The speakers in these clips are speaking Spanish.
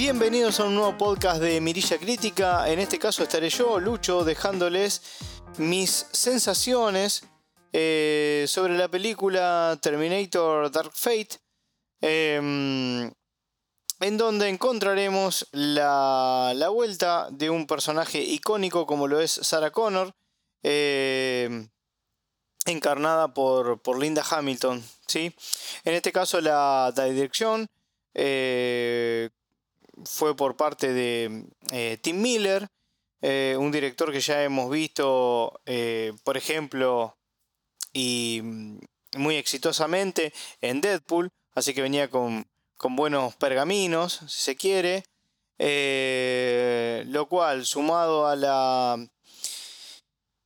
Bienvenidos a un nuevo podcast de Mirilla Crítica. En este caso estaré yo, Lucho, dejándoles mis sensaciones eh, sobre la película Terminator Dark Fate. Em, en donde encontraremos la, vuelta de un personaje icónico como lo es Sarah Connor, em, encarnada por, por, Linda Hamilton. ¿sí? En este caso la, dirección eh, fue por parte de eh, Tim Miller, eh, un director que ya hemos visto, eh, por ejemplo, y mm, muy exitosamente en Deadpool, así que venía con, buenos pergaminos, si se quiere, lo cual sumado a la,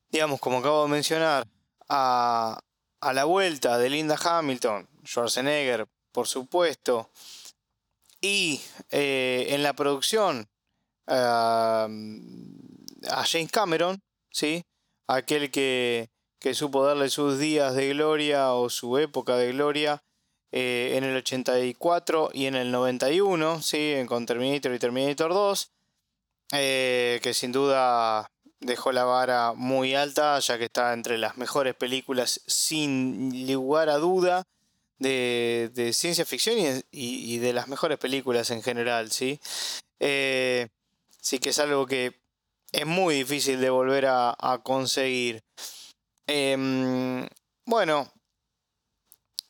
digamos, como acabo de mencionar, a, a la vuelta de Linda Hamilton, Schwarzenegger, por supuesto, y eh, en la producción a James Cameron, ¿sí? aquel que, supo darle sus días de gloria o su época de gloria eh, en el 84 y en el 91, ¿sí? con Terminator y Terminator 2, eh, que sin duda dejó la vara muy alta, ya que está entre las mejores películas sin lugar a duda de, ciencia ficción y, de las mejores películas en general, ¿sí? Eh, sí que es algo que es muy difícil de volver a, conseguir. Em, bueno,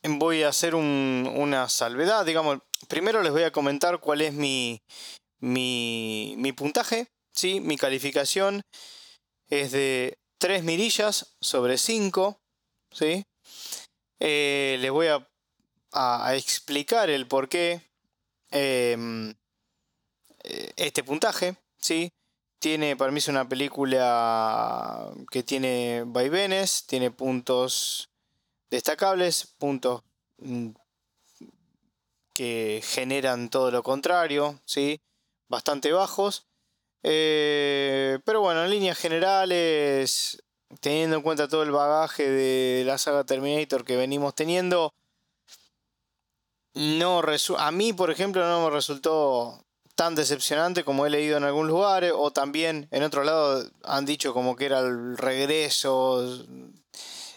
voy a hacer una salvedad, digamos. Primero les voy a comentar cuál es mi, mi, puntaje, ¿sí? Mi calificación es de 3 mirillas sobre 5, ¿sí? Eh, les voy a a, explicar el por qué em, eh, este puntaje, ¿sí? Tiene, para mí es una película que tiene vaivenes, tiene puntos destacables, puntos mm, que generan todo lo contrario, ¿sí? Bastante bajos. Eh, pero bueno, en líneas generales, teniendo en cuenta todo el bagaje de la saga Terminator que venimos teniendo, no a mí, por ejemplo, no me resultó tan decepcionante como he leído en algunos lugares, o también en otro lado han dicho como que era el regreso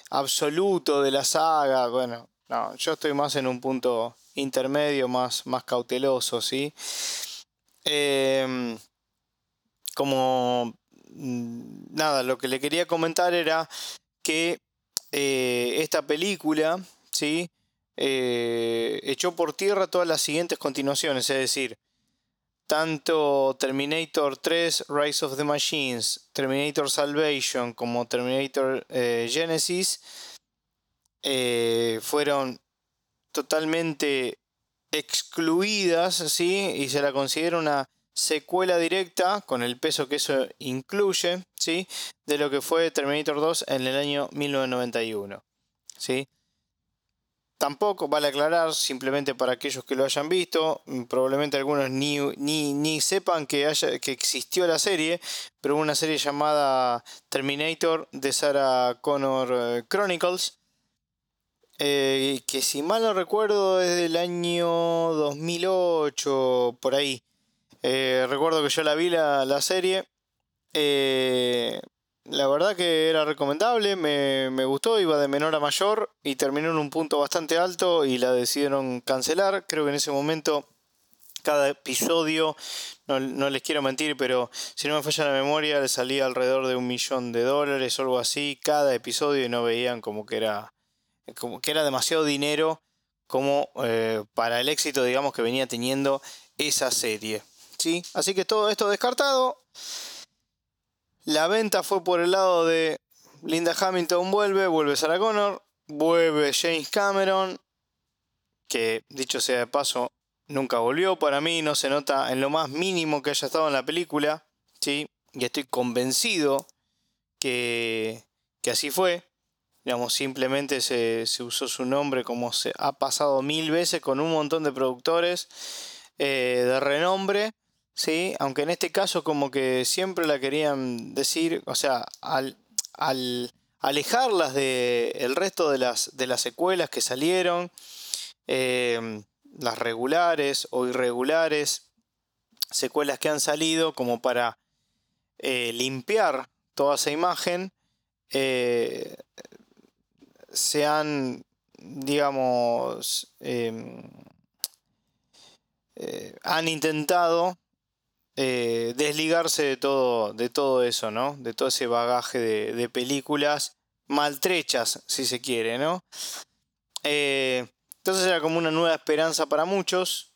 absoluto de la saga. Bueno, no, yo estoy más en un punto intermedio, más, más cauteloso, ¿sí? Em, como mm, nada, lo que le quería comentar era que eh, esta película, ¿sí? Eh, echó por tierra todas las siguientes continuaciones, es decir, tanto Terminator 3 Rise of the Machines, Terminator Salvation como Terminator eh, Genesis eh, fueron totalmente excluidas ¿sí? y se la considera una secuela directa con el peso que eso incluye ¿sí? de lo que fue Terminator 2 en el año 1991. ¿sí? Tampoco vale aclarar, simplemente para aquellos que lo hayan visto, mm, probablemente algunos ni, ni, sepan que, haya, que existió la serie, pero una serie llamada Terminator de Sarah Connor eh, Chronicles, eh, que si mal no recuerdo es del año 2008, por ahí. Eh, recuerdo que yo la vi la, la serie. La verdad que era recomendable, me, gustó, iba de menor a mayor y terminó en un punto bastante alto y la decidieron cancelar. Creo que en ese momento cada episodio, no, les quiero mentir, pero si no me falla la memoria, le salía alrededor de un millón de dólares o algo así cada episodio y no veían como que era, como que era demasiado dinero como eh, para el éxito, digamos, que venía teniendo esa serie. ¿sí? Así que todo esto descartado. La venta fue por el lado de Linda Hamilton vuelve, vuelve Sarah Connor, vuelve James Cameron, que dicho sea de paso, nunca volvió. Para mí no se nota en lo más mínimo que haya estado en la película, ¿sí? Y estoy convencido que, que así fue. Digamos, simplemente se, usó su nombre como se ha pasado mil veces con un montón de productores eh, de renombre ¿sí? Aunque en este caso como que siempre la querían decir, o sea, al, alejarlas del resto de las, de las secuelas que salieron, eh, las regulares o irregulares, secuelas que han salido como para eh, limpiar toda esa imagen, eh, se han, digamos, em, han intentado desligarse de todo, de todo eso, ¿no? De todo ese bagaje de, películas maltrechas, si se quiere, ¿no? entonces era como una nueva esperanza para muchos.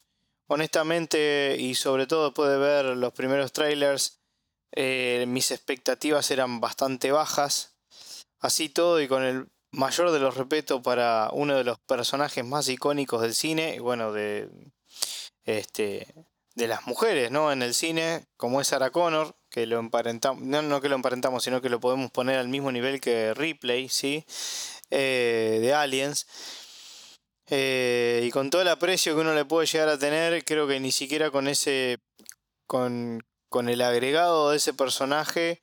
Honestamente, y sobre todo después de ver los primeros trailers, eh, mis expectativas eran bastante bajas. Así todo y con el mayor de los respetos para uno de los personajes más icónicos del cine, bueno, de, este, de las mujeres, ¿no? En el cine, como es Sarah Connor, que lo emparentamos, no, que lo emparentamos, sino que lo podemos poner al mismo nivel que Ripley, ¿sí? Eh, de Aliens. Eh, y con todo el aprecio que uno le puede llegar a tener, creo que ni siquiera con ese, con, con el agregado de ese personaje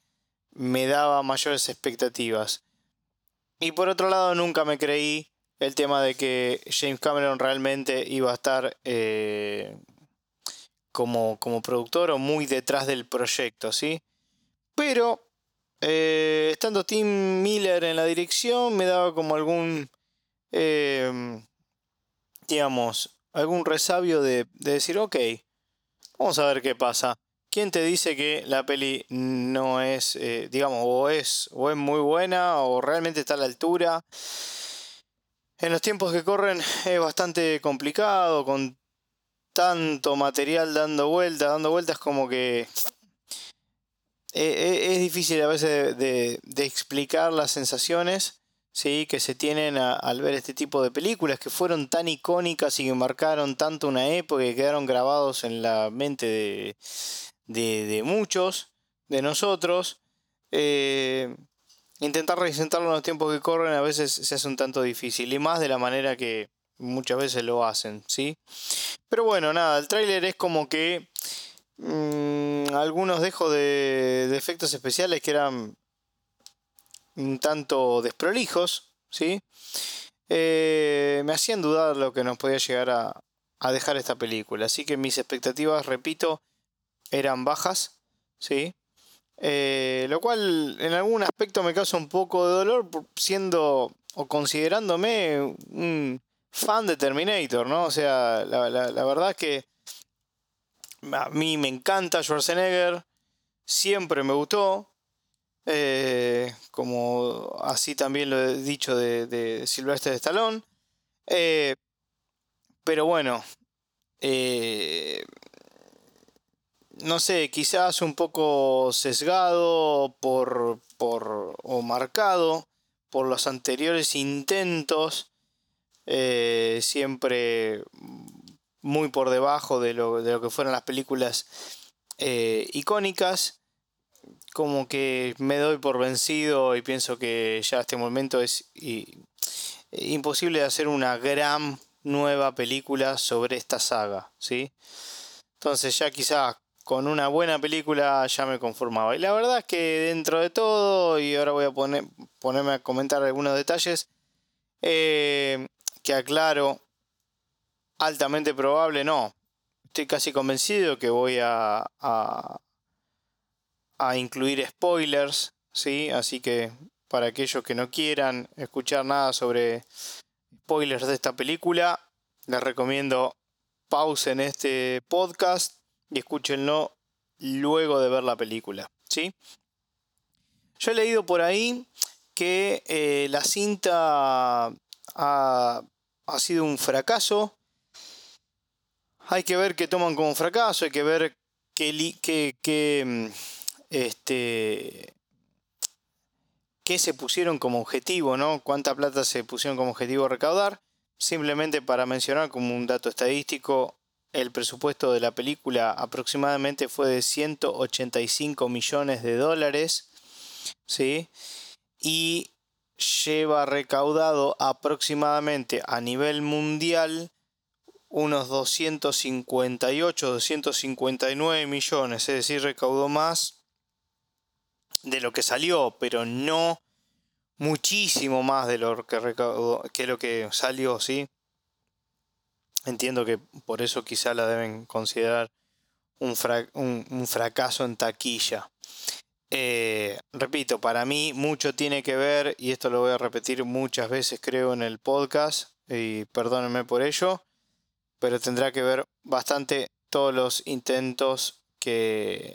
me daba mayores expectativas. Y por otro lado, nunca me creí el tema de que James Cameron realmente iba a estar eh, como, como, productor o muy detrás del proyecto, ¿sí? Pero, eh, estando Tim Miller en la dirección, me daba como algún, eh, digamos, algún resabio de, de decir, ok, vamos a ver qué pasa. ¿Quién te dice que la peli no es, eh, digamos, o es, o es muy buena o realmente está a la altura? En los tiempos que corren es bastante complicado, con tanto material dando vueltas, dando vueltas como que e, e, es difícil a veces de, explicar las sensaciones ¿sí? que se tienen al ver este tipo de películas que fueron tan icónicas y que marcaron tanto una época y quedaron grabados en la mente de, de, muchos de nosotros. Eh, intentar representarlo en los tiempos que corren a veces se hace un tanto difícil y más de la manera que muchas veces lo hacen, ¿sí? Pero bueno, nada, el tráiler es como que mm, algunos dejos de, efectos especiales que eran un tanto desprolijos, ¿sí? Eh, me hacían dudar lo que nos podía llegar a, a dejar esta película. Así que mis expectativas, repito, eran bajas, ¿sí? Eh, lo cual en algún aspecto me causa un poco de dolor siendo o considerándome un fan de Terminator, ¿no? O sea, la, verdad es que a mí me encanta Schwarzenegger, siempre me gustó, eh, como así también lo he dicho de, Silvestre de Stallone. Eh, pero bueno, eh, no sé, quizás un poco sesgado por, por o marcado por los anteriores intentos, eh, siempre muy por debajo de lo, de lo que fueron las películas eh, icónicas, como que me doy por vencido y pienso que ya este momento es imposible de hacer una gran nueva película sobre esta saga, ¿sí? Entonces ya quizás con una buena película ya me conformaba. Y la verdad es que dentro de todo, y ahora voy a poner, ponerme a comentar algunos detalles, eh, que aclaro, altamente probable, no. Estoy casi convencido que voy a, a, incluir spoilers, ¿sí? Así que para aquellos que no quieran escuchar nada sobre spoilers de esta película, les recomiendo pausen este podcast y escúchenlo luego de ver la película. ¿sí? Yo he leído por ahí que eh, la cinta ha, sido un fracaso. Hay que ver qué toman como fracaso, hay que ver qué, qué, mm, este, qué se pusieron como objetivo, ¿no? Cuánta plata se pusieron como objetivo recaudar. Simplemente para mencionar como un dato estadístico, el presupuesto de la película aproximadamente fue de 185 millones de dólares. ¿sí? Y lleva recaudado aproximadamente a nivel mundial unos 258, 259 millones. Es decir, recaudó más de lo que salió, pero no muchísimo más de lo que recaudó, que lo que salió, ¿sí? Entiendo que por eso quizá la deben considerar un, fracaso en taquilla. Eh, repito, para mí mucho tiene que ver, y esto lo voy a repetir muchas veces creo en el podcast, y perdónenme por ello, pero tendrá que ver bastante todos los intentos que,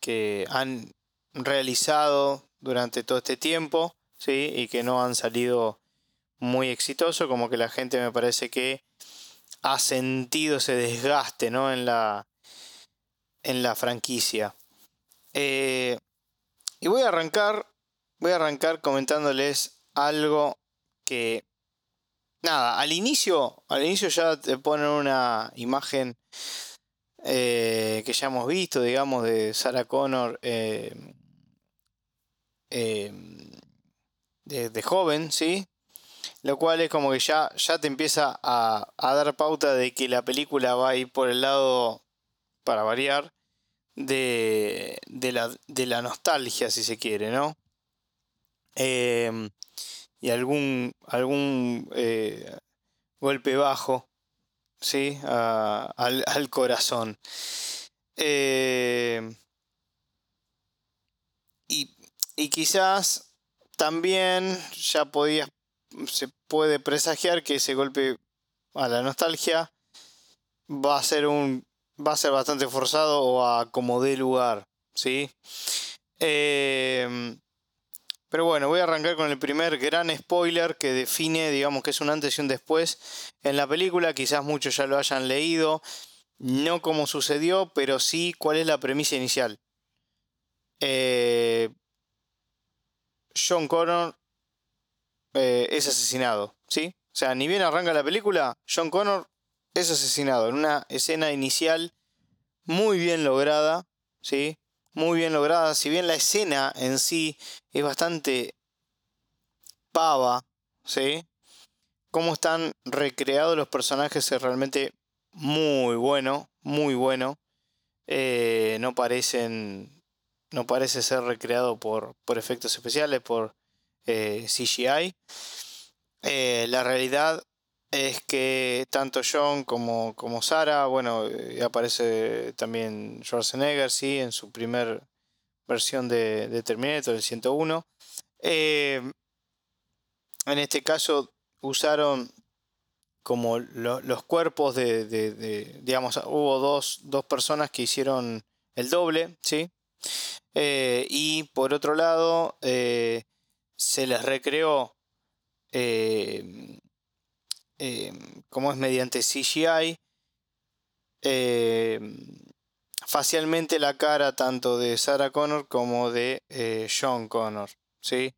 que han realizado durante todo este tiempo, ¿sí? y que no han salido muy exitosos, como que la gente me parece que ha sentido ese desgaste ¿no? en, la, en la franquicia. Eh, y voy a arrancar, voy a arrancar comentándoles algo que, nada, al inicio, al inicio ya te ponen una imagen eh, que ya hemos visto, digamos, de Sarah Connor eh, de, joven, ¿sí? Lo cual es como que ya, ya te empieza a, dar pauta de que la película va a ir por el lado, para variar, de, de, la, nostalgia, si se quiere, ¿no? Em, y algún, algún eh, golpe bajo, ¿sí? al, corazón. Em, y, y quizás también ya podías se puede presagiar que ese golpe a la nostalgia va a ser un va a ser bastante forzado o a como dé lugar, ¿sí? Em, pero bueno, voy a arrancar con el primer gran spoiler que define, digamos que es un antes y un después en la película. Quizás muchos ya lo hayan leído, no como sucedió, pero sí cuál es la premisa inicial. Eh, John Connor eh, es asesinado, ¿sí? O sea, ni bien arranca la película, John Connor es asesinado en una escena inicial muy bien lograda, ¿sí? Muy bien lograda, si bien la escena en sí es bastante pava, ¿sí? Cómo están recreados los personajes es realmente muy bueno, muy bueno. Eh, no parecen, no parece ser recreado por, por efectos especiales, por eh, CGI. Eh, la realidad es que tanto John como, como Sara, bueno, eh, aparece también Schwarzenegger, sí, en su primer versión de, Terminator, el 101. en este caso usaron como los cuerpos de, digamos, hubo dos, dos, personas que hicieron el doble, ¿sí? y por otro lado, se les recreó eh, eh, como es mediante CGI eh, facialmente la cara tanto de Sarah Connor como de John Connor ¿sí?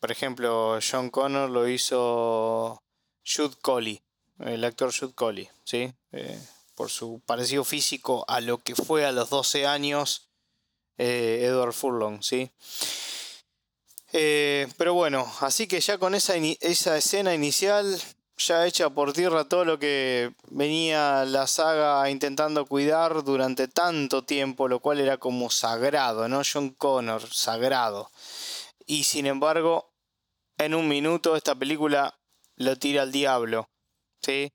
por ejemplo John Connor lo hizo Jude Colley el actor Jude Colley ¿sí? por su parecido físico a lo que fue a los 12 años Edward Furlong ¿sí? Eh, pero bueno, así que ya con esa, esa escena inicial, ya hecha por tierra todo lo que venía la saga intentando cuidar durante tanto tiempo, lo cual era como sagrado, ¿no? John Connor, sagrado. Y sin embargo, en un minuto esta película lo tira al diablo, ¿sí?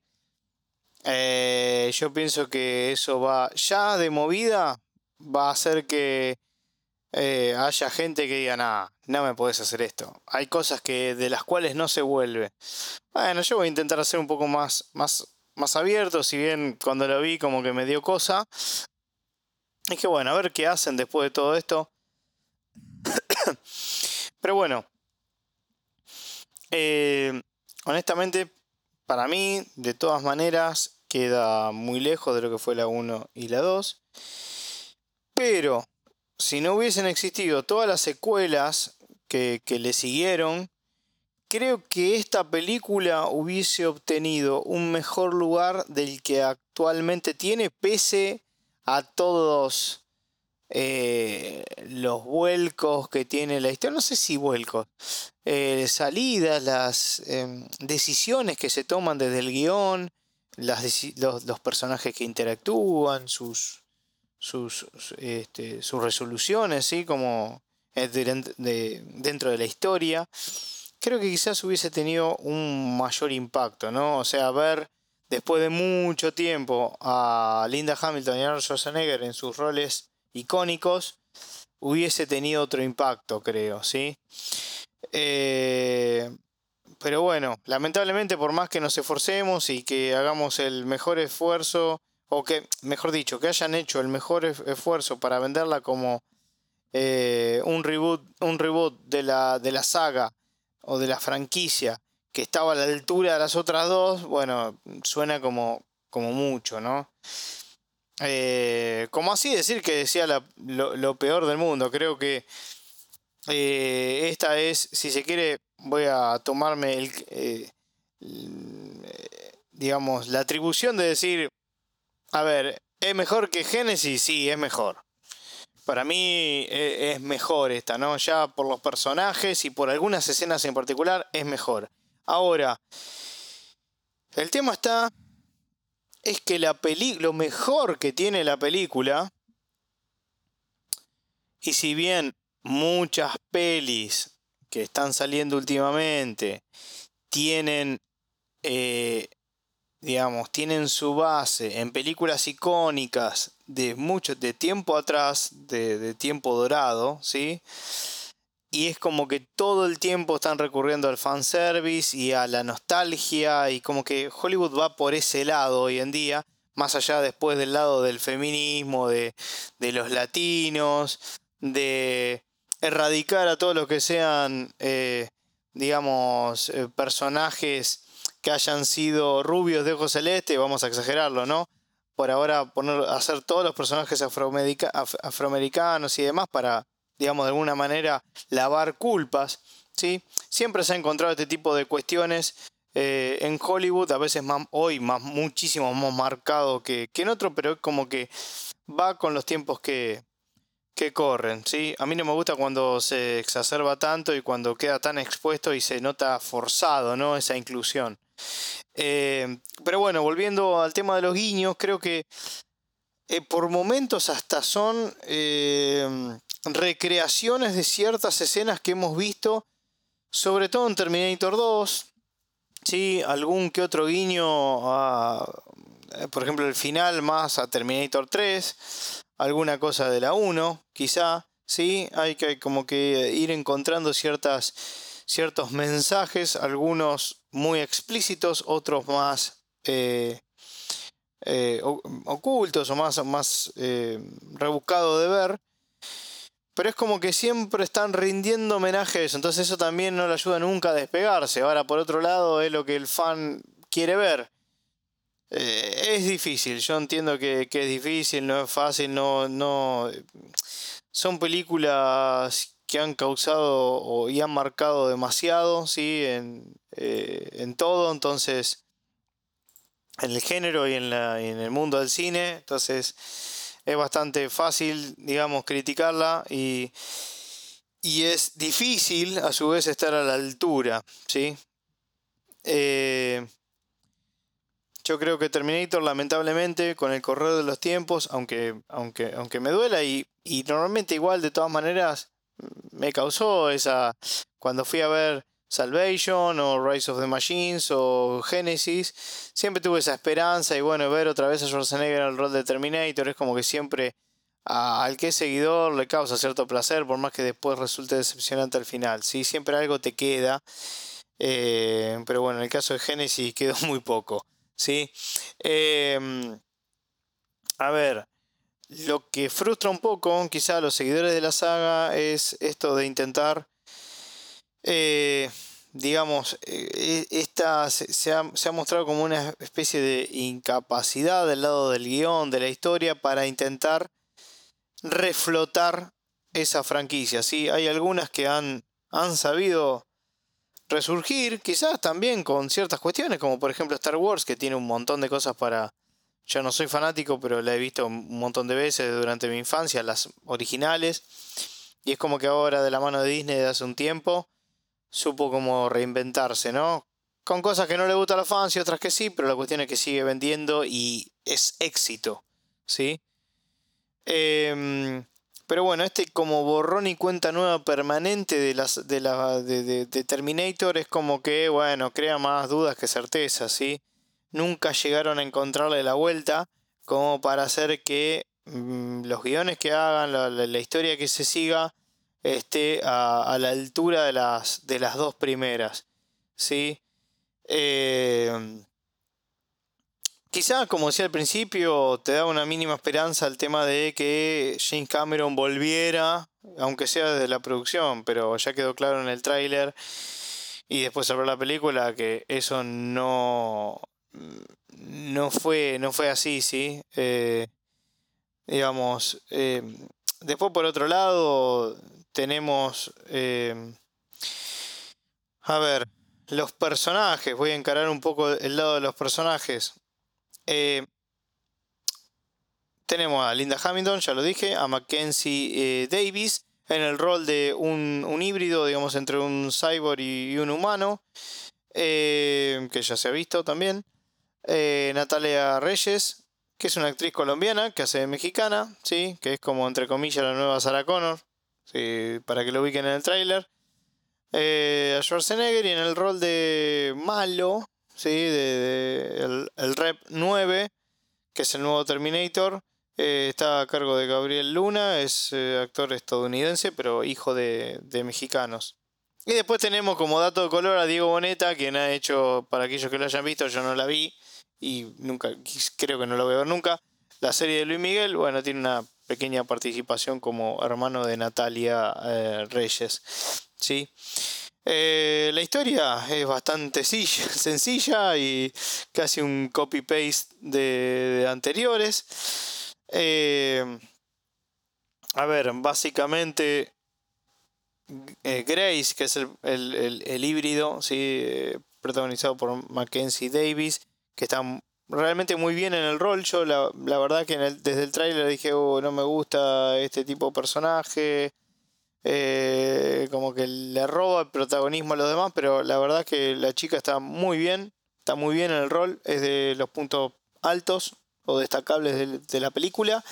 Eh, yo pienso que eso va, ya de movida, va a hacer que eh, haya gente que diga, nada, no me puedes hacer esto. Hay cosas que de las cuales no se vuelve. Bueno, yo voy a intentar hacer un poco más, más, más abierto, si bien cuando lo vi como que me dio cosa. Es que bueno, a ver qué hacen después de todo esto. Pero bueno, eh, honestamente, para mí, de todas maneras, queda muy lejos de lo que fue la 1 y la 2. Pero si no hubiesen existido todas las secuelas que, le siguieron, creo que esta película hubiese obtenido un mejor lugar del que actualmente tiene, pese a todos eh, los vuelcos que tiene la historia. No sé si vuelcos, eh, salidas, las em, decisiones que se toman desde el guion, los personajes que interactúan, sus, sus, este, sus resoluciones, ¿sí? como dentro de la historia, creo que quizás hubiese tenido un mayor impacto, ¿no? O sea, ver después de mucho tiempo a Linda Hamilton y Arnold Schwarzenegger en sus roles icónicos, hubiese tenido otro impacto, creo, ¿sí? Eh, pero bueno, lamentablemente por más que nos esforcemos y que hagamos el mejor esfuerzo, o que, mejor dicho, que hayan hecho el mejor esfuerzo para venderla como eh, un reboot, un reboot de, la, de la saga o de la franquicia que estaba a la altura de las otras dos, bueno, suena como, como mucho, ¿no? Eh, como así decir que decía lo, peor del mundo, creo que eh, esta es, si se quiere, voy a tomarme el, digamos, la atribución de decir, a ver, ¿es mejor que Genesis? Sí, es mejor. Para mí es mejor esta, ¿no? Ya por los personajes y por algunas escenas en particular es mejor. Ahora, el tema está, es que la peli lo mejor que tiene la película, y si bien muchas pelis que están saliendo últimamente tienen, eh, digamos, tienen su base en películas icónicas de mucho, de tiempo atrás, de, de tiempo dorado, ¿sí? y es como que todo el tiempo están recurriendo al fanservice y a la nostalgia y como que Hollywood va por ese lado hoy en día, más allá después del lado del feminismo, de, los latinos, de erradicar a todos los que sean, eh, digamos, eh, personajes que hayan sido rubios de ojos celeste, vamos a exagerarlo, ¿no? Por ahora poner, hacer todos los personajes afroamericanos y demás para digamos, de alguna manera lavar culpas. ¿sí? Siempre se ha encontrado este tipo de cuestiones eh, en Hollywood, a veces más, hoy más, muchísimo más marcado que, en otro, pero es como que va con los tiempos que, que corren. ¿sí? A mí no me gusta cuando se exacerba tanto y cuando queda tan expuesto y se nota forzado ¿no? esa inclusión. Eh, pero bueno, volviendo al tema de los guiños, creo que eh, por momentos hasta son recreaciones de ciertas escenas que hemos visto, sobre todo en Terminator 2, ¿sí? algún que otro guiño a, eh, por ejemplo, el final más a Terminator 3, alguna cosa de la 1, quizá, ¿sí? hay que como que ir encontrando ciertas, ciertos mensajes, algunos muy explícitos, otros más... Eh, eh, ocultos o más, más rebuscado de ver pero es como que siempre están rindiendo homenaje a eso, entonces eso también no le ayuda nunca a despegarse. Ahora, por otro lado, es lo que el fan quiere ver. Eh, es difícil, yo entiendo que, es difícil, no es fácil, no, no. Son películas que han causado y han marcado demasiado, ¿sí? En, eh, en todo, entonces, en el género y en, la, y en el mundo del cine, entonces es bastante fácil, digamos, criticarla y, y es difícil a su vez estar a la altura, ¿sí? Eh, yo creo que Terminator, lamentablemente, con el correr de los tiempos, aunque, aunque, aunque me duela y, y normalmente igual de todas maneras me causó esa... Cuando fui a ver Salvation o Rise of the Machines o Genesis, siempre tuve esa esperanza y bueno, ver otra vez a Schwarzenegger en el rol de Terminator es como que siempre al que es seguidor le causa cierto placer, por más que después resulte decepcionante al final. Sí, siempre algo te queda, eh, pero bueno, en el caso de Genesis quedó muy poco. ¿sí? Em, a ver, lo que frustra un poco quizá a los seguidores de la saga es esto de intentar eh, digamos, eh, esta se, ha, mostrado como una especie de incapacidad del lado del guion, de la historia, para intentar reflotar esa franquicia. ¿sí? Hay algunas que han, han sabido resurgir, quizás también con ciertas cuestiones, como por ejemplo Star Wars, que tiene un montón de cosas para... Yo no soy fanático, pero la he visto un montón de veces durante mi infancia, las originales. Y es como que ahora de la mano de Disney de hace un tiempo supo como reinventarse, ¿no? Con cosas que no le gustan a los fans y otras que sí, pero la cuestión es que sigue vendiendo y es éxito, ¿sí? Em, pero bueno, este como borrón y cuenta nueva permanente de, las, de, la, de, Terminator es como que, bueno, crea más dudas que certezas, ¿sí? Nunca llegaron a encontrarle la vuelta como para hacer que mm, los guiones que hagan, la, historia que se siga, esté a, la altura de las, de las dos primeras. ¿sí? Eh, como decía al principio, te da una mínima esperanza el tema de que James Cameron volviera, aunque sea desde la producción, pero ya quedó claro en el tráiler y después al la película que eso no no fue no fue así sí. Eh, digamos eh, después por otro lado tenemos eh, a ver los personajes. Voy a encarar un poco el lado de los personajes. Tenemos a Linda Hamilton ya lo dije a Mackenzie Davis en el rol de un, híbrido, digamos, entre un cyborg y, un humano, que ya se ha visto también. Eh, Natalia Reyes, que es una actriz colombiana, que hace de mexicana, ¿sí? que es como, entre comillas, la nueva Sarah Connor, para que lo ubiquen en el tráiler. Eh, a Schwarzenegger y en el rol de malo, ¿sí? de, el, Rep 9, que es el nuevo Terminator. Eh, está a cargo de Gabriel Luna, es eh, actor estadounidense, pero hijo de, mexicanos. Y después tenemos como dato de color a Diego Boneta, quien ha hecho, para aquellos que lo hayan visto, yo no la vi y nunca creo que no lo voy a ver nunca. La serie de Luis Miguel, bueno, tiene una pequeña participación como hermano de Natalia eh, Reyes. ¿sí? la historia es bastante sencilla y casi un copy-paste de anteriores. Eh, a ver, básicamente eh, Grace, que es el, híbrido, ¿sí? Eh, protagonizado por Mackenzie Davis, que está realmente muy bien en el rol. Yo la, verdad que desde el tráiler dije, oh, no me gusta este tipo de personaje. como que le roba el protagonismo a los demás, pero la verdad que la chica está muy bien, está muy bien en el rol, es de los puntos altos destacables de, la película.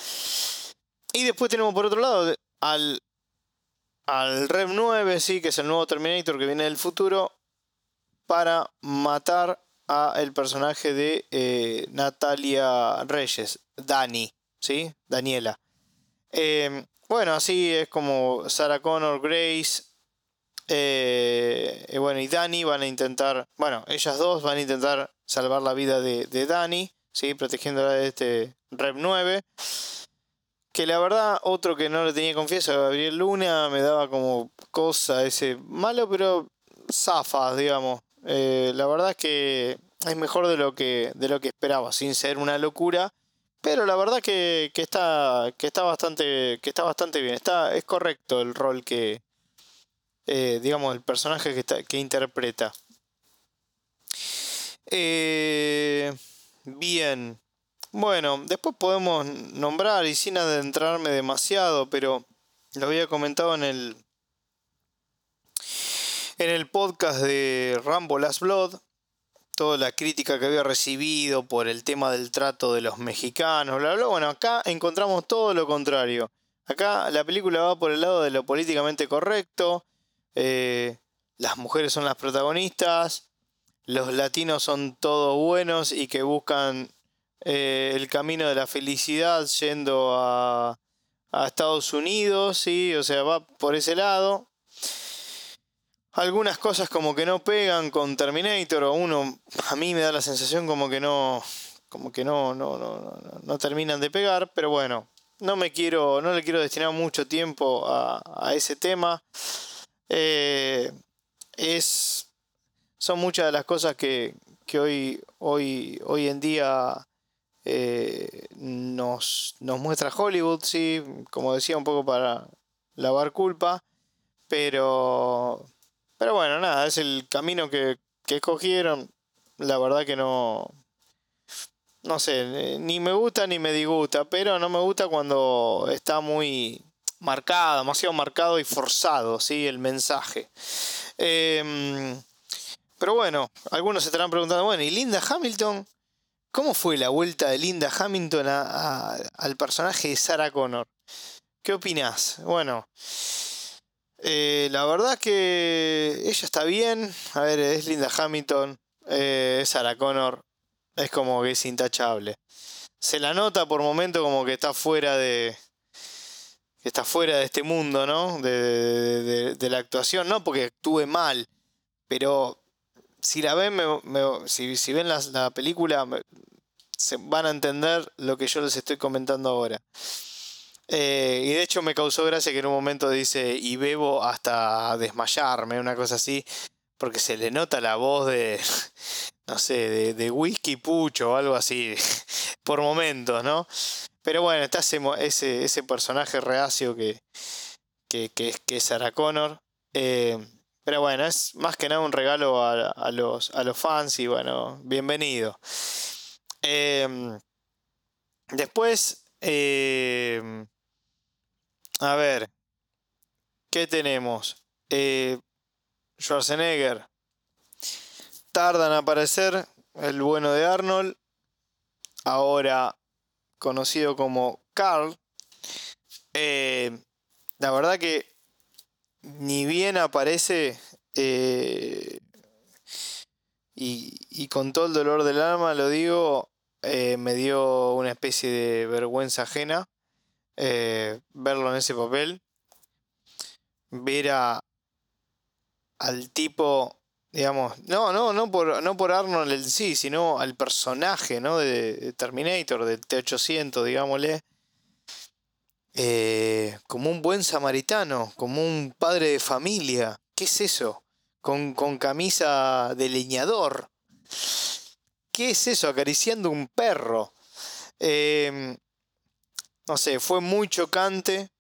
Y después tenemos por otro lado al, al Rev 9, sí, que es el nuevo Terminator que viene del futuro, para matar a el personaje de eh, Natalia Reyes, Dani, ¿sí? Daniela. Em, bueno, así es como Sarah Connor, Grace, eh, bueno, y Dani van a intentar, bueno, ellas dos van a intentar salvar la vida de, de Dani. ¿sí? protegiéndola de este Rep 9. Que la verdad, otro que no le tenía confianza, Gabriel Luna, me daba como cosa ese malo, pero zafa, digamos. Eh, la verdad es que es mejor de lo que, de lo que esperaba, sin ser una locura. Pero la verdad que, que, está, que, está, bastante, que está bastante bien. Está, es correcto el rol que, eh, digamos, el personaje que, interpreta. Eh, Bien. Bueno, después podemos nombrar y sin adentrarme demasiado, pero lo había comentado en el en el podcast de Rambo Last Blood, toda la crítica que había recibido por el tema del trato de los mexicanos, bla, bla. Bueno, acá encontramos todo lo contrario. Acá la película va por el lado de lo políticamente correcto. Eh, las mujeres son las protagonistas los latinos son todos buenos y que buscan eh, el camino de la felicidad yendo a, a Estados Unidos, ¿sí? o sea, va por ese lado. Algunas cosas como que no pegan con Terminator, o uno, a mí me da la sensación como que no, como que no, no, no, no, terminan de pegar, pero bueno, no me quiero, no le quiero destinar mucho tiempo a, ese tema. Eh, es son muchas de las cosas que, hoy, hoy, hoy en día eh, nos, nos muestra Hollywood, sí, como decía, un poco para lavar culpa, pero, pero bueno, nada, es el camino que, que escogieron, la verdad que no, no sé, ni me gusta ni me disgusta, pero no me gusta cuando está muy marcado, demasiado marcado y forzado, ¿sí? El mensaje. Eh, pero bueno, algunos se estarán preguntando, bueno, ¿y Linda Hamilton? ¿Cómo fue la vuelta de Linda Hamilton al personaje de Sarah Connor? ¿Qué opinás? Bueno, eh, la verdad que ella está bien. A ver, es Linda Hamilton, eh, es Sarah Connor. es como que es intachable. Se la nota por momento como que está fuera de. está fuera de este mundo, ¿no? De, la actuación, no porque actúe mal, pero si la ven, si, ven la, película, se van a entender lo que yo les estoy comentando ahora. Eh, y de hecho me causó gracia que en un momento dice, y bebo hasta desmayarme, una cosa así, porque se le nota la voz de, no sé, de, whisky pucho o algo así, por momentos, ¿no? Pero bueno, está ese, ese, personaje reacio que, que, que, es Sarah Connor. Eh, pero bueno, es más que nada un regalo a, los, a los fans y bueno, bienvenido. Em, después, a ver, ¿qué tenemos? Eh, Schwarzenegger. Tardan en aparecer el bueno de Arnold, ahora conocido como Carl. Eh, la verdad que ni bien aparece eh, y, con todo el dolor del alma lo digo, me dio una especie de vergüenza ajena verlo en ese papel. Ver a, al tipo, digamos, no, no, no por, no por Arnold en sí, sino al personaje, ¿no? De Terminator, del T-800, digámosle. Eh, como un buen samaritano, como un padre de familia. ¿Qué es eso? Con, con camisa de leñador. ¿Qué es eso? Acariciando un perro. Eh, no sé, fue muy chocante.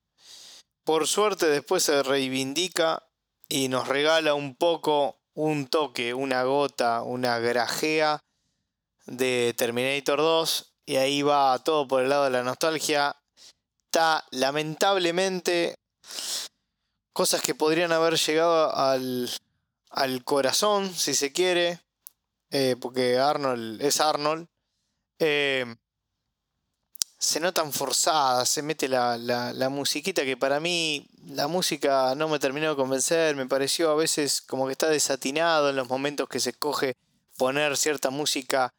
Por suerte después se reivindica y nos regala un poco, un toque, una gota, una grajea de Terminator 2 y ahí va todo por el lado de la nostalgia. Está lamentablemente cosas que podrían haber llegado al, al corazón, si se quiere, eh, porque Arnold es Arnold. Eh, se notan forzadas, se mete la, la, musiquita que para mí la música no me terminó de convencer, me pareció a veces como que está desatinado en los momentos que se escoge poner cierta música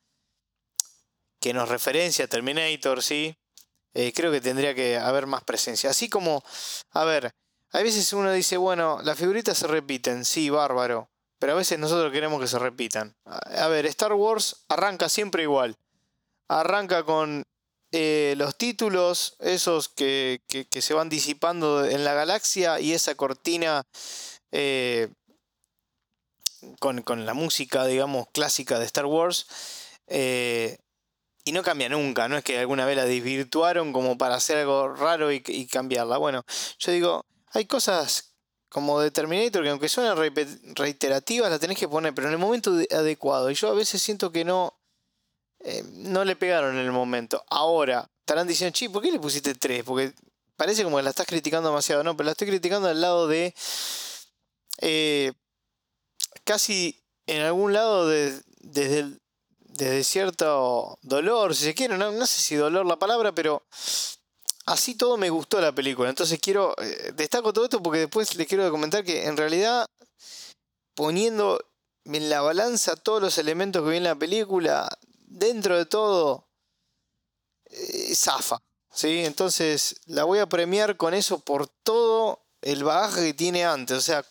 que nos referencia a Terminator, ¿sí? Eh, creo que tendría que haber más presencia. Así como, a ver, a veces uno dice, bueno, las figuritas se repiten, sí, bárbaro, pero a veces nosotros queremos que se repitan. A ver, Star Wars arranca siempre igual. Arranca con eh, los títulos, esos que, se van disipando en la galaxia y esa cortina eh, con, la música, digamos, clásica de Star Wars. Eh, y no cambia nunca, no es que alguna vez la desvirtuaron como para hacer algo raro y, cambiarla. Bueno, yo digo, hay cosas como de Terminator que aunque suenan reiterativas, las tenés que poner, pero en el momento adecuado. Y yo a veces siento que no, eh, no le pegaron en el momento. Ahora, estarán diciendo, chi, ¿por qué le pusiste 3? Porque parece como que la estás criticando demasiado. No, pero la estoy criticando al lado de. Eh, casi en algún lado de, desde, desde cierto dolor, si se quiere. No, no, sé si dolor la palabra, pero. Así todo me gustó la película. Entonces quiero. Eh, destaco todo esto porque después les quiero comentar que en realidad. Poniendo en la balanza todos los elementos que vi en la película, dentro de todo, eh, zafa. ¿sí? Entonces la voy a premiar con eso por todo el bagaje que tiene antes. O sea,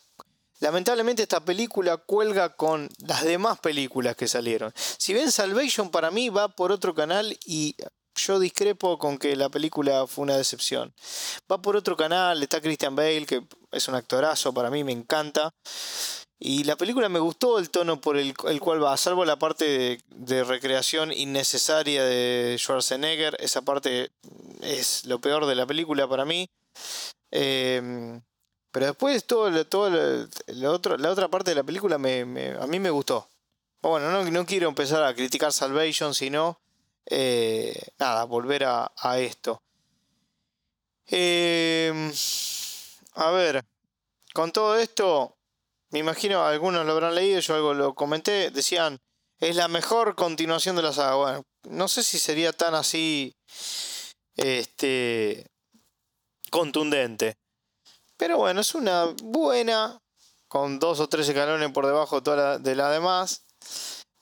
lamentablemente esta película cuelga con las demás películas que salieron. Si ven Salvation para mí va por otro canal y yo discrepo con que la película fue una decepción. Va por otro canal, está Christian Bale, que es un actorazo, para mí me encanta. Y la película me gustó el tono por el, cual va, salvo la parte de, recreación innecesaria de Schwarzenegger, esa parte es lo peor de la película para mí. Em, pero después todo, todo la otra parte de la película a mí me gustó. Bueno, no, no quiero empezar a criticar Salvation, sino eh, nada, volver a, a esto. Em, a ver, con todo esto, me imagino algunos lo habrán leído, yo algo lo comenté, decían, es la mejor continuación de la saga. Bueno, no sé si sería tan así este contundente. Pero bueno, es una buena, con dos o tres escalones por debajo de, la, de la demás.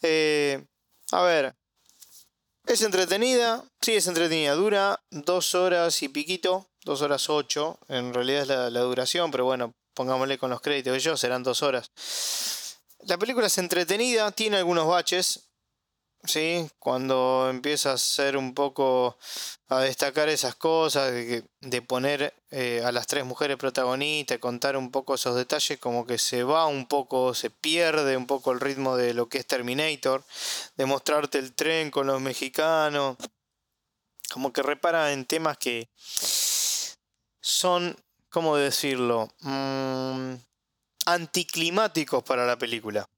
Eh, a ver, Es entretenida, sí es entretenida, dura dos horas y piquito, dos horas ocho, en realidad es la duración, pero bueno, pongámosle con los créditos de ellos, serán dos horas. La película es entretenida, tiene algunos baches, ¿sí? Cuando empieza a ser un poco a destacar esas cosas, de, poner eh, a las tres mujeres protagonistas, contar un poco esos detalles, como que se va un poco, se pierde un poco el ritmo de lo que es Terminator, de mostrarte el tren con los mexicanos, como que repara en temas que son, ¿cómo decirlo? Mm, anticlimáticos para la película.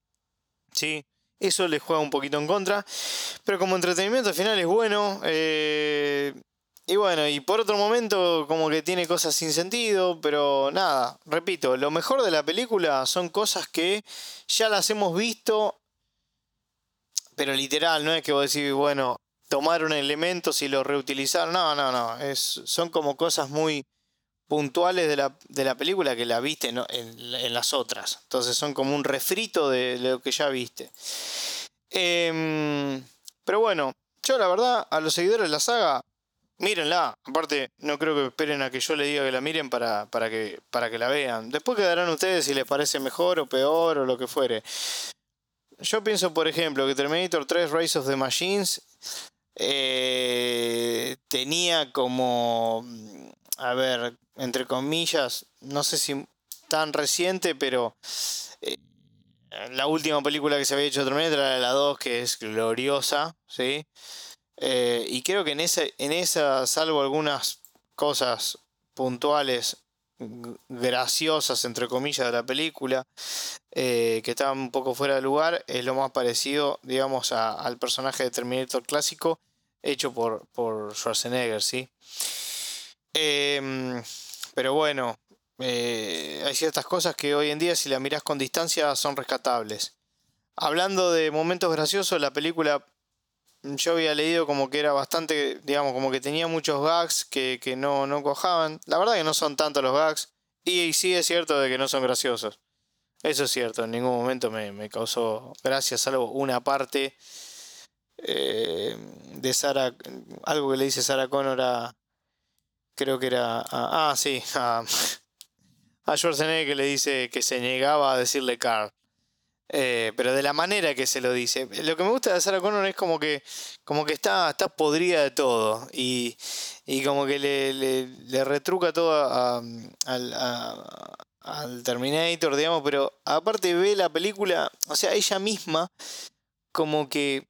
¿Sí? Eso le juega un poquito en contra. Pero como entretenimiento al final es bueno. Eh, y bueno, y por otro momento como que tiene cosas sin sentido. Pero nada, repito, lo mejor de la película son cosas que ya las hemos visto. Pero literal, no es que vos decís, bueno, tomaron elementos y los reutilizaron. No, no, no. Es, son como cosas muy puntuales de la, de la película que la viste en, en, las otras. Entonces son como un refrito de, lo que ya viste. Em, pero bueno, yo la verdad, a los seguidores de la saga, mírenla. Aparte, no creo que esperen a que yo le diga que la miren para, para, que, para que la vean. Después quedarán ustedes si les parece mejor o peor o lo que fuere. Yo pienso, por ejemplo, que Terminator 3 Rise of the Machines eh, tenía como a ver, entre comillas, no sé si tan reciente, pero eh, la última película que se había hecho Terminator era la 2, que es gloriosa, ¿sí? Eh, y creo que en esa, en esa, salvo algunas cosas puntuales, graciosas, entre comillas, de la película, eh, que estaban un poco fuera de lugar, es lo más parecido, digamos, al personaje de Terminator clásico, hecho por, por Schwarzenegger, ¿sí? Em, pero bueno, eh, hay ciertas cosas que hoy en día si la miras con distancia son rescatables. Hablando de momentos graciosos, la película yo había leído como que era bastante, digamos, como que tenía muchos gags que, no, no cojaban. La verdad que no son tantos los gags. Y, sí es cierto de que no son graciosos. Eso es cierto, en ningún momento me, causó gracia, salvo una parte eh, de Sarah, algo que le dice Sarah Connor a, creo que era. ah, sí, a, a Schwarzenegger que le dice que se negaba a decirle Carl. Eh, pero de la manera que se lo dice. Lo que me gusta de Sarah Connor es como que, como que está, está podrida de todo. Y, y como que le, le, retruca todo a, al Terminator, digamos. Pero aparte ve la película, o sea, ella misma como que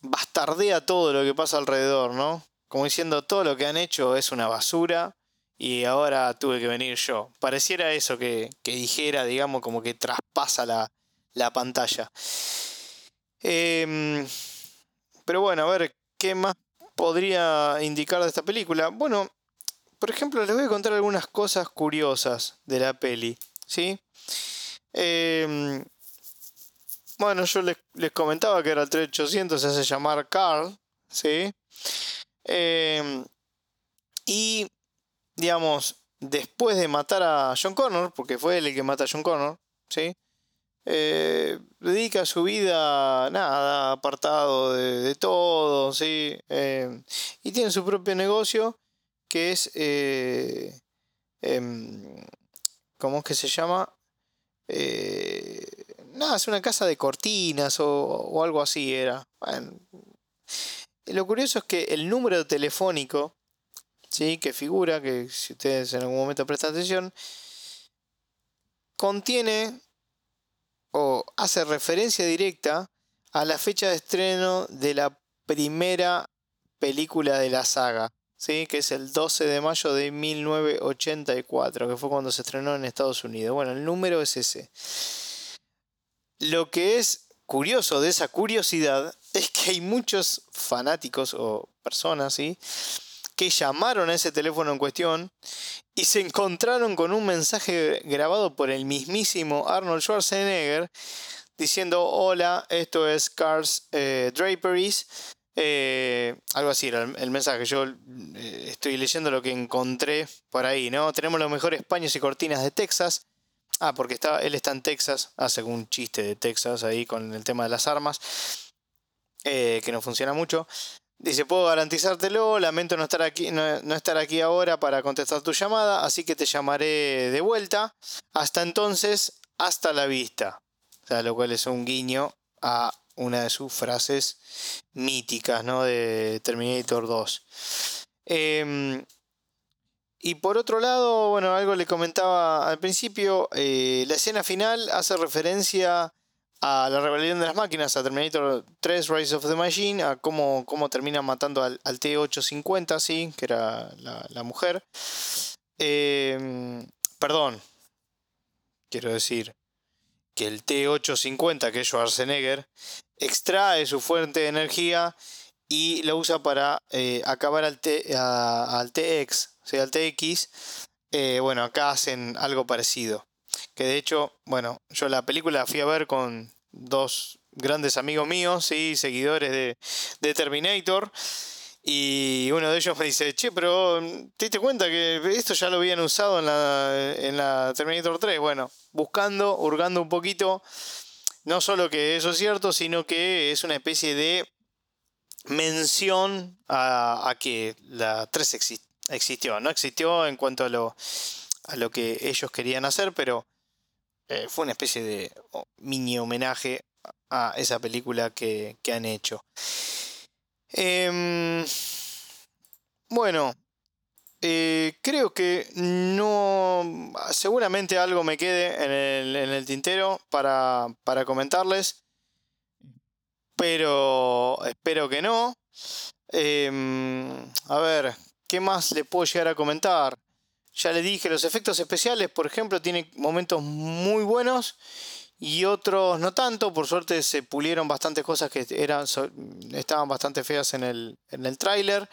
bastardea todo lo que pasa alrededor, ¿no? Como diciendo todo lo que han hecho es una basura y ahora tuve que venir yo. Pareciera eso que, dijera, digamos, como que traspasa la, pantalla. Em, pero bueno, a ver, ¿qué más podría indicar de esta película? Bueno, por ejemplo, les voy a contar algunas cosas curiosas de la peli, ¿sí? Em, bueno, yo les, les, comentaba que era el 3800, se hace llamar Carl, ¿sí? Em, y, digamos, después de matar a John Connor, porque fue él el que mata a John Connor, ¿sí? Eh, dedica su vida, nada, apartado de, todo, ¿sí? Em, y tiene su propio negocio que es, eh, em, ¿cómo es que se llama? Eh, nada, es una casa de cortinas o, o algo así era. Bueno, lo curioso es que el número telefónico, ¿sí? que figura, que si ustedes en algún momento prestan atención, contiene o hace referencia directa a la fecha de estreno de la primera película de la saga, ¿sí? que es el 12 de mayo de 1984, que fue cuando se estrenó en Estados Unidos. Bueno, el número es ese. Lo que es curioso de esa curiosidad es que hay muchos fanáticos o personas ¿sí? que llamaron a ese teléfono en cuestión y se encontraron con un mensaje grabado por el mismísimo Arnold Schwarzenegger diciendo hola, esto es Cars eh, Draperies. Eh, algo así era el, mensaje. Yo eh, estoy leyendo lo que encontré por ahí, ¿no? Tenemos los mejores paños y cortinas de Texas. Ah, porque está, él está en Texas, hace un chiste de Texas ahí con el tema de las armas, eh, que no funciona mucho. Dice, puedo garantizártelo, lamento no estar aquí, no, estar aquí ahora para contestar tu llamada, así que te llamaré de vuelta. Hasta entonces, hasta la vista. O sea, lo cual es un guiño a una de sus frases míticas, ¿no? De Terminator 2. Em, y por otro lado, bueno, algo le comentaba al principio, eh, la escena final hace referencia a la rebelión de las máquinas, a Terminator 3 Rise of the Machine, a cómo, cómo termina matando al, T-850, sí, que era la, mujer. Em, perdón, quiero decir que el T-850, que es Schwarzenegger, extrae su fuente de energía y lo usa para eh, acabar al, T, al TX, o sea, al TX. Eh, bueno, acá hacen algo parecido. Que de hecho, bueno, yo la película fui a ver con dos grandes amigos míos, y seguidores de, Terminator. Y uno de ellos me dice, che, pero ¿te diste cuenta que esto ya lo habían usado en la, en la Terminator 3? Bueno, buscando, hurgando un poquito, no solo que eso es cierto, sino que es una especie de mención a, que la 3 existió. No existió en cuanto a lo, a lo que ellos querían hacer, pero eh, fue una especie de mini homenaje a esa película que, que han hecho. Em, bueno, eh, creo que no. Seguramente algo me quede en el, tintero para, comentarles. Pero espero que no. Em, a ver, ¿qué más le puedo llegar a comentar? Ya le dije, los efectos especiales, por ejemplo, tienen momentos muy buenos y otros no tanto. Por suerte se pulieron bastantes cosas que eran, estaban bastante feas en el, en el tráiler,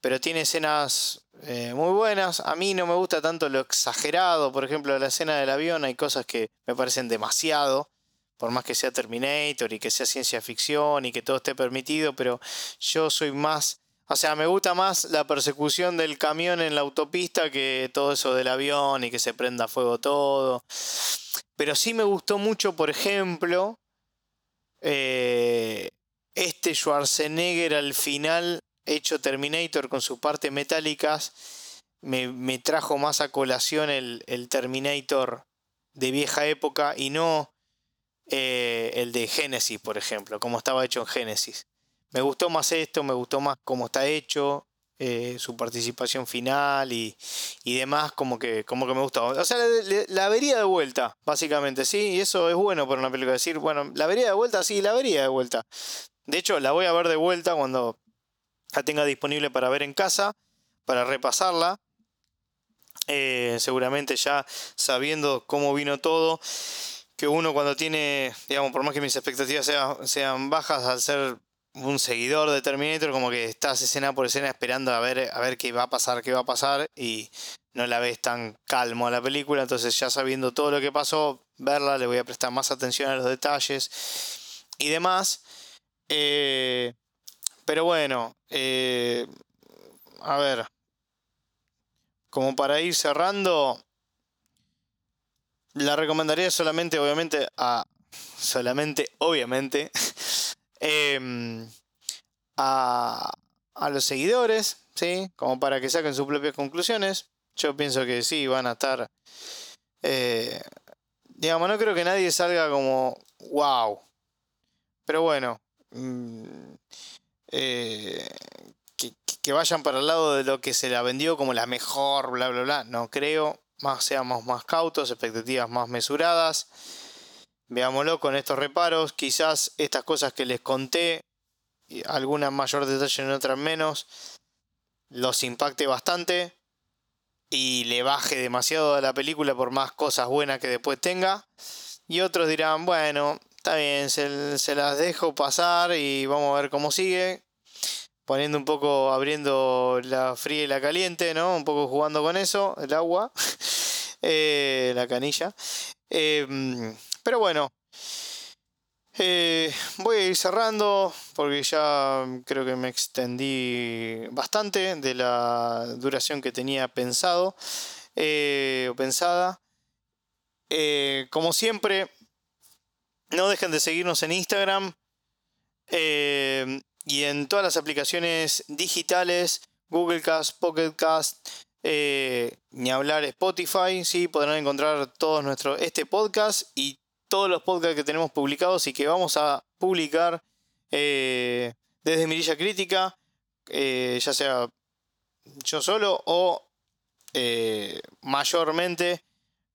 pero tiene escenas eh, muy buenas. A mí no me gusta tanto lo exagerado, por ejemplo, la escena del avión hay cosas que me parecen demasiado. Por más que sea Terminator y que sea ciencia ficción y que todo esté permitido, pero yo soy más o sea, me gusta más la persecución del camión en la autopista que todo eso del avión y que se prenda fuego todo. Pero sí me gustó mucho, por ejemplo, eh, este Schwarzenegger al final, hecho Terminator con sus partes metálicas, me, trajo más a colación el, Terminator de vieja época y no eh, el de Genesis, por ejemplo, como estaba hecho en Genesis. Me gustó más esto, me gustó más cómo está hecho, eh, su participación final y, demás, como que, como que me gustó. O sea, la, vería de vuelta, básicamente, ¿sí? Y eso es bueno para una película. Decir, bueno, la vería de vuelta, sí, la vería de vuelta. De hecho, la voy a ver de vuelta cuando la tenga disponible para ver en casa, para repasarla. Eh, seguramente ya sabiendo cómo vino todo, que uno cuando tiene, digamos, por más que mis expectativas sean bajas al ser un seguidor de Terminator, como que estás escena por escena esperando a ver, a ver qué va a pasar, qué va a pasar, y no la ves tan calmo a la película, entonces ya sabiendo todo lo que pasó, verla, le voy a prestar más atención a los detalles y demás. Eh, pero bueno, eh, a ver, como para ir cerrando, la recomendaría solamente, obviamente, a... Solamente, obviamente, Em, a, los seguidores, ¿sí? Como para que saquen sus propias conclusiones. Yo pienso que sí, van a estar... Eh, digamos, no creo que nadie salga como, wow. Pero bueno, mm, eh, que, vayan para el lado de lo que se la vendió como la mejor, bla, bla, bla. No creo. Más seamos más cautos, expectativas más mesuradas. Veámoslo con estos reparos. Quizás estas cosas que les conté, algunas mayor detalle en otras menos, los impacte bastante y le baje demasiado a la película por más cosas buenas que después tenga. Y otros dirán, bueno, está bien, se, se las dejo pasar y vamos a ver cómo sigue. Poniendo un poco, abriendo la fría y la caliente, ¿no? Un poco jugando con eso, el agua, eh, la canilla. Eh, pero bueno, eh, voy a ir cerrando porque ya creo que me extendí bastante de la duración que tenía pensado eh, o pensada. Eh, como siempre, no dejen de seguirnos en Instagram. y en todas las aplicaciones digitales, Google Cast, Pocket Cast, ni hablar Spotify, ¿sí? podrán encontrar todo nuestro, este podcast y todos los podcasts que tenemos publicados y que vamos a publicar eh, desde Mirilla Crítica, eh, ya sea yo solo o mayormente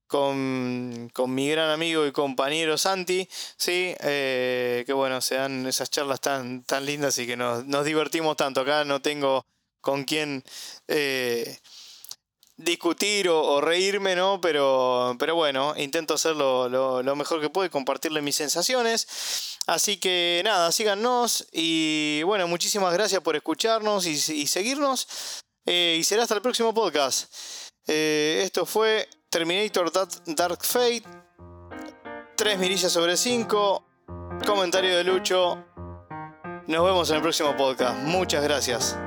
con, mi gran amigo y compañero Santi, ¿sí? que bueno, se dan esas charlas tan, tan lindas y que nos, nos divertimos tanto. Acá no tengo con quién discutir o, reírme, ¿no? Pero, pero bueno, intento hacerlo lo, mejor que puedo y compartirle mis sensaciones. Así que nada, síganos y bueno, muchísimas gracias por escucharnos y, seguirnos. Eh, y será hasta el próximo podcast. Eh, esto fue Terminator Dark Fate. 3 mirillas sobre 5. Comentario de Lucho. Nos vemos en el próximo podcast. Muchas gracias.